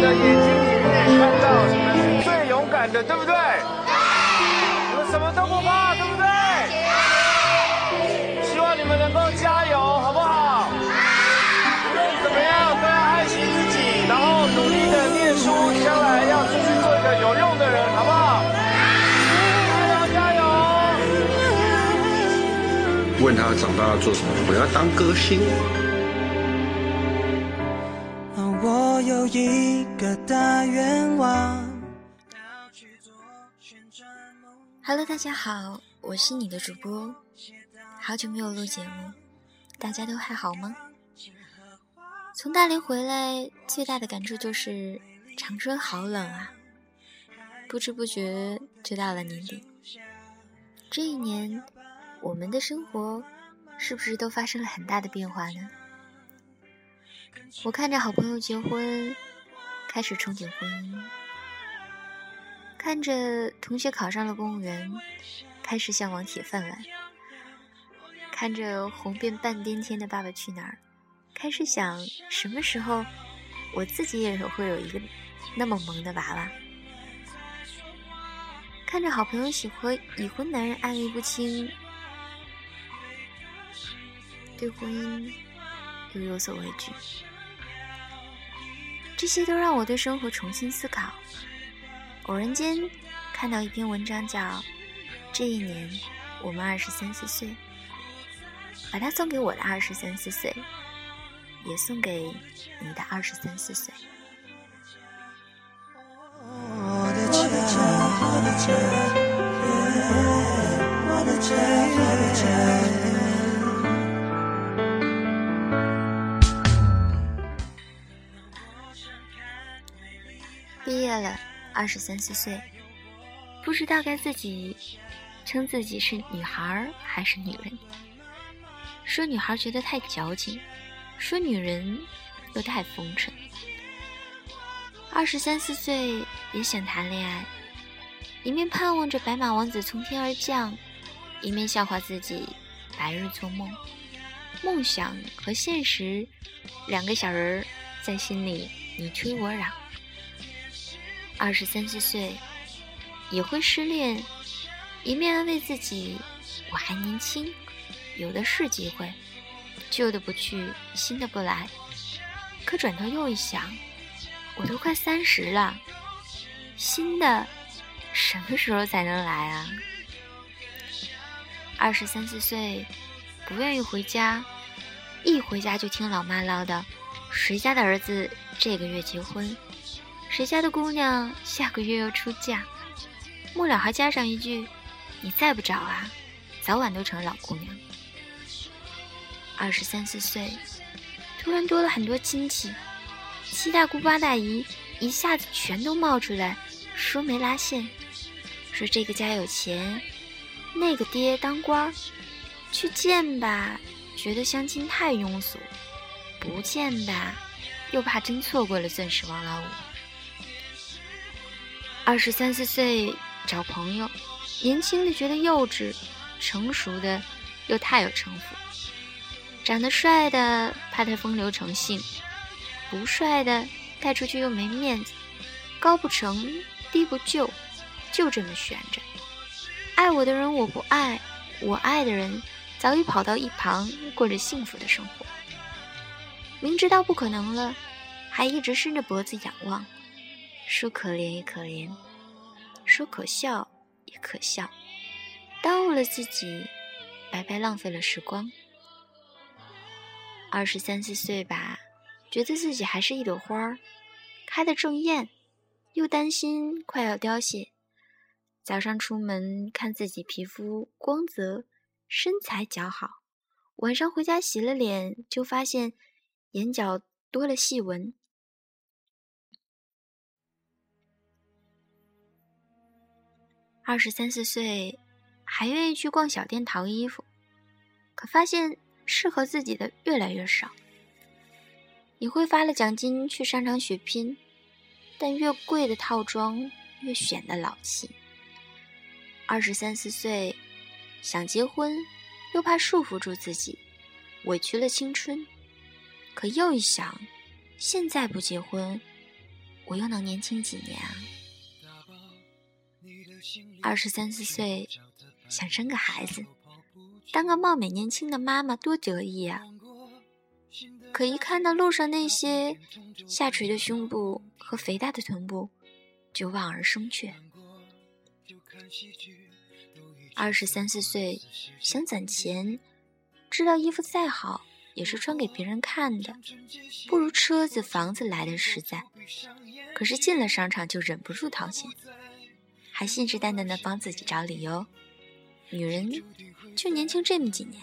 的眼睛里面看到你们是最勇敢的，对不对？你们什么都不怕，对不对？希望你们能够加油，好不好？无论怎么样，都要爱惜自己，然后努力的念书，将来要出去做一个有用的人，好不好？加油加油！问他长大要做什么？我要当歌星。一个大愿望。Hello，大家好，我是你的主播，好久没有录节目，大家都还好吗？从大连回来，最大的感触就是长春好冷啊！不知不觉就到了年底，这一年，我们的生活是不是都发生了很大的变化呢？我看着好朋友结婚，开始憧憬婚姻。看着同学考上了公务员，开始向往铁饭碗；看着红遍半边天的《爸爸去哪儿》，开始想什么时候我自己也会有一个那么萌的娃娃。看着好朋友喜欢已婚男人暧昧不清，对婚姻又有所畏惧，这些都让我对生活重新思考。偶然间看到一篇文章，叫《这一年我们二十三四岁》，把它送给我的二十三四岁，也送给你的二十三四岁。二十三四岁，不知道该自己称自己是女孩还是女人。说女孩觉得太矫情，说女人又太风尘。二十三四岁也想谈恋爱，一面盼望着白马王子从天而降，一面笑话自己白日做梦。梦想和现实两个小人儿在心里你推我嚷。二十三四岁也会失恋，一面安慰自己我还年轻，有的是机会，旧的不去，新的不来。可转头又一想，我都快三十了，新的什么时候才能来啊？二十三四岁不愿意回家，一回家就听老妈唠叨，谁家的儿子这个月结婚。谁家的姑娘下个月要出嫁？末了还加上一句：“你再不找啊，早晚都成老姑娘。”二十三四岁，突然多了很多亲戚，七大姑八大姨一下子全都冒出来，说没拉线，说这个家有钱，那个爹当官儿，去见吧，觉得相亲太庸俗；不见吧，又怕真错过了钻石王老五。二十三四岁找朋友，年轻的觉得幼稚，成熟的又太有城府。长得帅的怕他风流成性，不帅的带出去又没面子，高不成低不就，就这么悬着。爱我的人我不爱，我爱的人早已跑到一旁过着幸福的生活。明知道不可能了，还一直伸着脖子仰望。说可怜也可怜，说可笑也可笑，耽误了自己，白白浪费了时光。二十三四岁吧，觉得自己还是一朵花儿，开得正艳，又担心快要凋谢。早上出门看自己皮肤光泽，身材姣好，晚上回家洗了脸，就发现眼角多了细纹。二十三四岁，还愿意去逛小店淘衣服，可发现适合自己的越来越少。也会发了奖金去商场血拼，但越贵的套装越显得老气。二十三四岁，想结婚，又怕束缚住自己，委屈了青春。可又一想，现在不结婚，我又能年轻几年啊？二十三四岁，想生个孩子，当个貌美年轻的妈妈多得意啊！可一看到路上那些下垂的胸部和肥大的臀部，就望而生却。二十三四岁，想攒钱，知道衣服再好也是穿给别人看的，不如车子房子来的实在。可是进了商场就忍不住掏钱，还信誓旦旦的帮自己找理由。女人就年轻这么几年，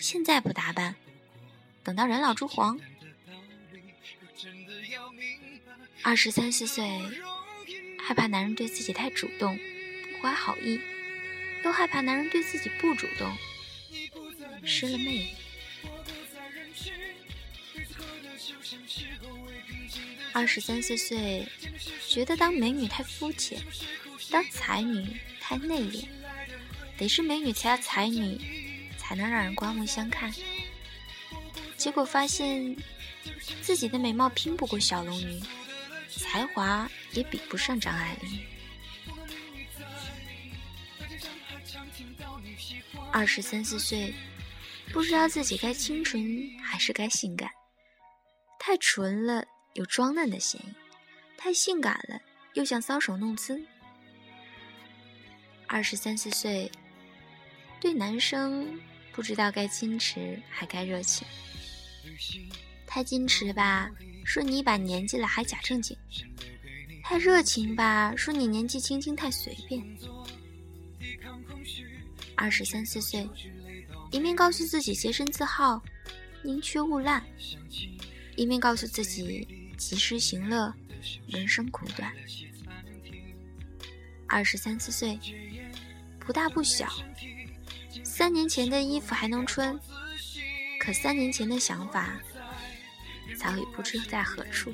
现在不打扮，等到人老珠黄。二十三四岁，害怕男人对自己太主动，不怀好意。都害怕男人对自己不主动，失了魅力。二十三四岁，觉得当美女太肤浅，当才女太内敛，得是美女才要才女，才能让人刮目相看。结果发现自己的美貌拼不过小龙女，才华也比不上张爱玲。二十三四岁，不知道自己该清纯还是该性感。太纯了，有装嫩的嫌疑；太性感了，又像搔首弄姿。二十三四岁，对男生不知道该矜持还该热情。太矜持吧，说你一把年纪了还假正经；太热情吧，说你年纪轻轻太随便。二十三四岁，一面告诉自己洁身自好，宁缺毋滥；一面告诉自己及时行乐，人生苦短。二十三四岁，不大不小，三年前的衣服还能穿，可三年前的想法早已不知在何处。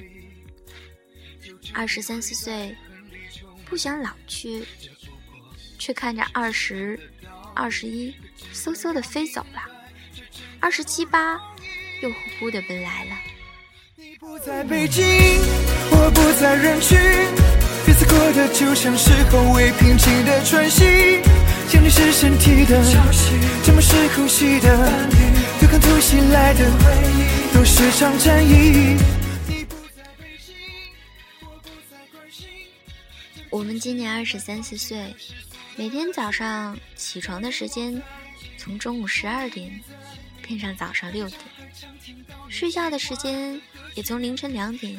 二十三四岁，不想老去，却看着二十。二十一，嗖嗖的飞走了；二十七八，又呼呼的奔来了。不在北京，我不在人群，日子过得就像是后未平静的喘息。想你是身体的潮汐，沉默是呼吸的伴侣，对抗突袭来的回忆，都是场战役。我们今年二十三四岁。每天早上起床的时间，从中午十二点变上早上六点；睡觉的时间也从凌晨两点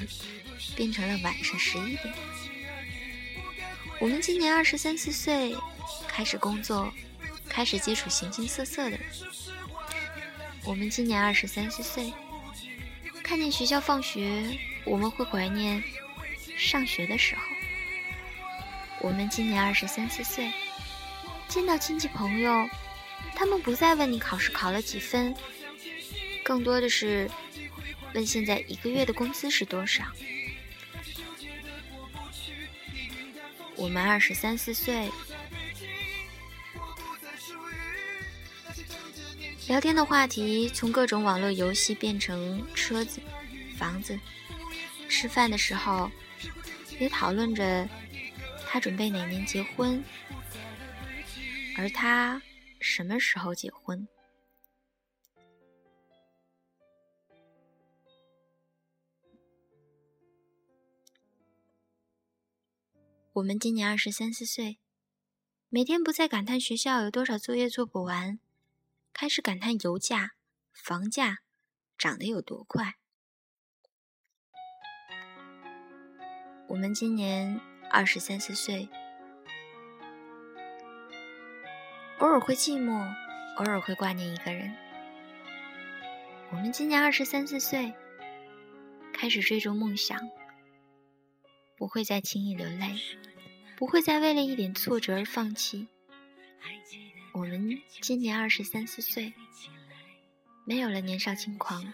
变成了晚上十一点。我们今年二十三四岁，开始工作，开始接触形形色色的人。我们今年二十三四岁，看见学校放学，我们会怀念上学的时候。我们今年二十三四岁。见到亲戚朋友，他们不再问你考试考了几分，更多的是问现在一个月的工资是多少。我们二十三四岁，聊天的话题从各种网络游戏变成车子、房子，吃饭的时候也讨论着他准备哪年结婚。而他什么时候结婚？我们今年二十三四岁，每天不再感叹学校有多少作业做不完，开始感叹油价、房价涨得有多快。我们今年二十三四岁。偶尔会寂寞，偶尔会挂念一个人。我们今年二十三四岁，开始追逐梦想，不会再轻易流泪，不会再为了一点挫折而放弃。我们今年二十三四岁，没有了年少轻狂，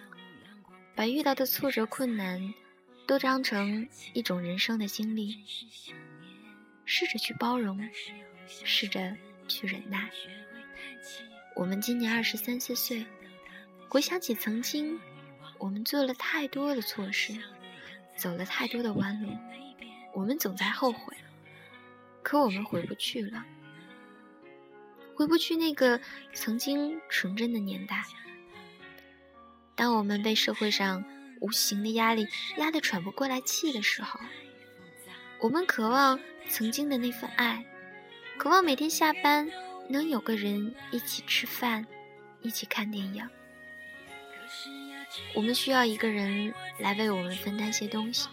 把遇到的挫折困难都当成一种人生的经历，试着去包容，试着。去忍耐。我们今年二十三四岁，回想起曾经，我们做了太多的错事，走了太多的弯路。我们总在后悔，可我们回不去了，回不去那个曾经纯真的年代。当我们被社会上无形的压力压得喘不过来气的时候，我们渴望曾经的那份爱，渴望每天下班能有个人一起吃饭，一起看电影。我们需要一个人来为我们分担些东西。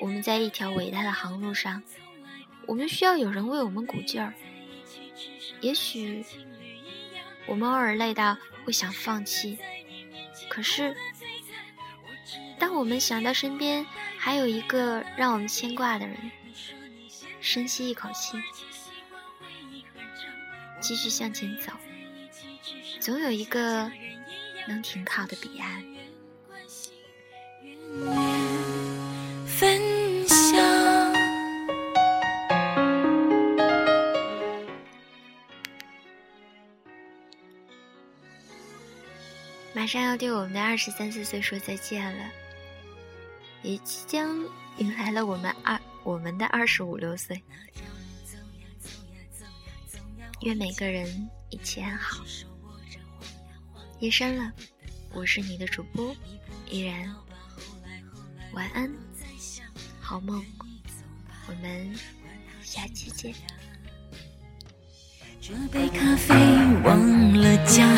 我们在一条伟大的航路上，我们需要有人为我们鼓劲儿。也许我们偶尔累到会想放弃，可是当我们想到身边还有一个让我们牵挂的人，深吸一口气，继续向前走，总有一个能停靠的彼岸。马上要对我们的二十三四岁说再见了，也即将迎来了我们二我们的二十五六岁。愿每个人一切安好。夜深了，我是你的主播依然，晚安，好梦，我们下期见。这杯咖啡忘了加。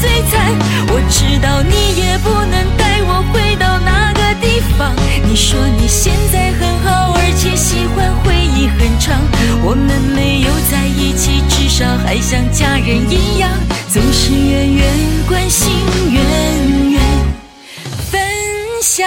最惨。我知道你也不能带我回到那个地方。你说你现在很好，而且喜欢回忆很长。我们没有在一起，至少还像家人一样，总是远远关心，远远分享。